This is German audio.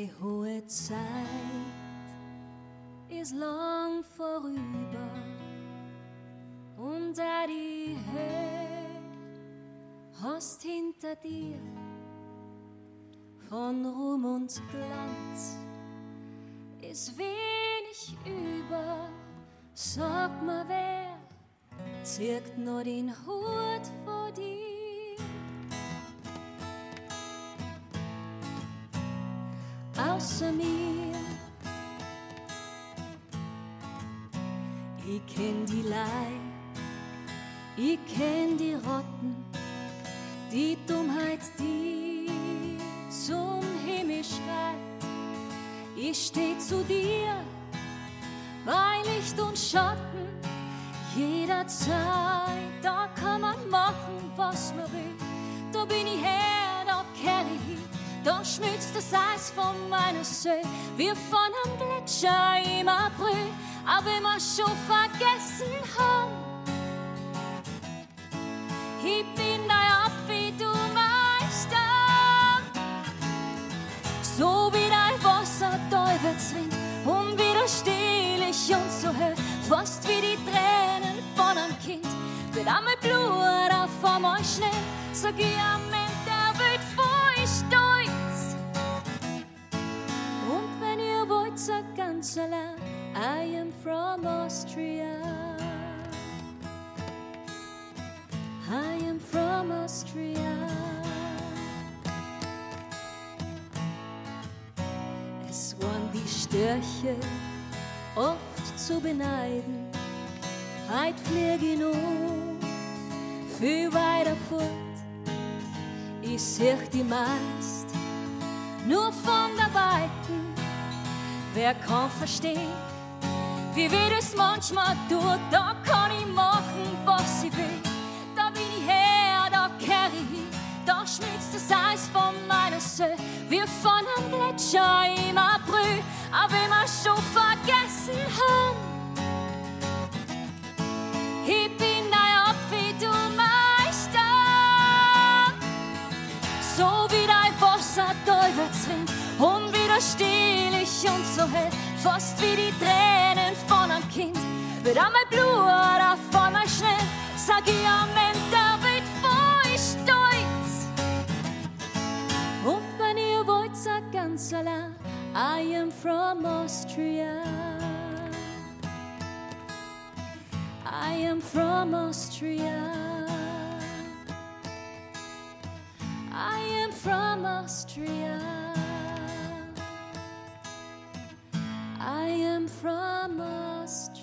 Die hohe Zeit ist lang vorüber und da die Höhe hast hinter dir von Ruhm und Glanz ist wenig über. Sag mal, wer zirkt nur den Hut Außer mir, ich kenn die Leid, ich kenn die Rotten, die Dummheit, die zum Himmel schreit. Ich steh zu dir bei Licht und Schatten, jederzeit, da kann man machen, was man will. Da bin ich her, da kehr ich schmilzt das Eis von meiner See, wir von am Gletscher im April, aber immer schon vergessen haben. Ich bin da ab, wie du Meister, so wie dein Wasser Teufelswind, unwiderstehlich und so hell, fast wie die Tränen von einem Kind. Wird einmal Blut auf einmal schnell, ich am ganz allein, I am from Austria. I am from Austria. Es waren die Störche oft zu beneiden. Heit flieg ich nur viel weiter fort. Ich seh die meist nur von der Weiten. Wer kann verstehen, wie wir es manchmal tut, da kann ich machen, was ich will. Da bin ich her, da kehr ich hin, da schmilzt das Eis von meiner See, wir von einem Gletscher im April, aber immer schon vergessen haben. Ich bin dein wie du Meister, so wie dein Wasser Teufelswind, unwiderstehlich und so hell, fast wie die Tränen von einem Kind. Wird einmal Blut auf einmal schnell, sag ich am Ende, der wird voll stolz. Und wenn ihr wollt, sag ganz allein, I am from Austria. I am from Austria. I am from Austria. from us.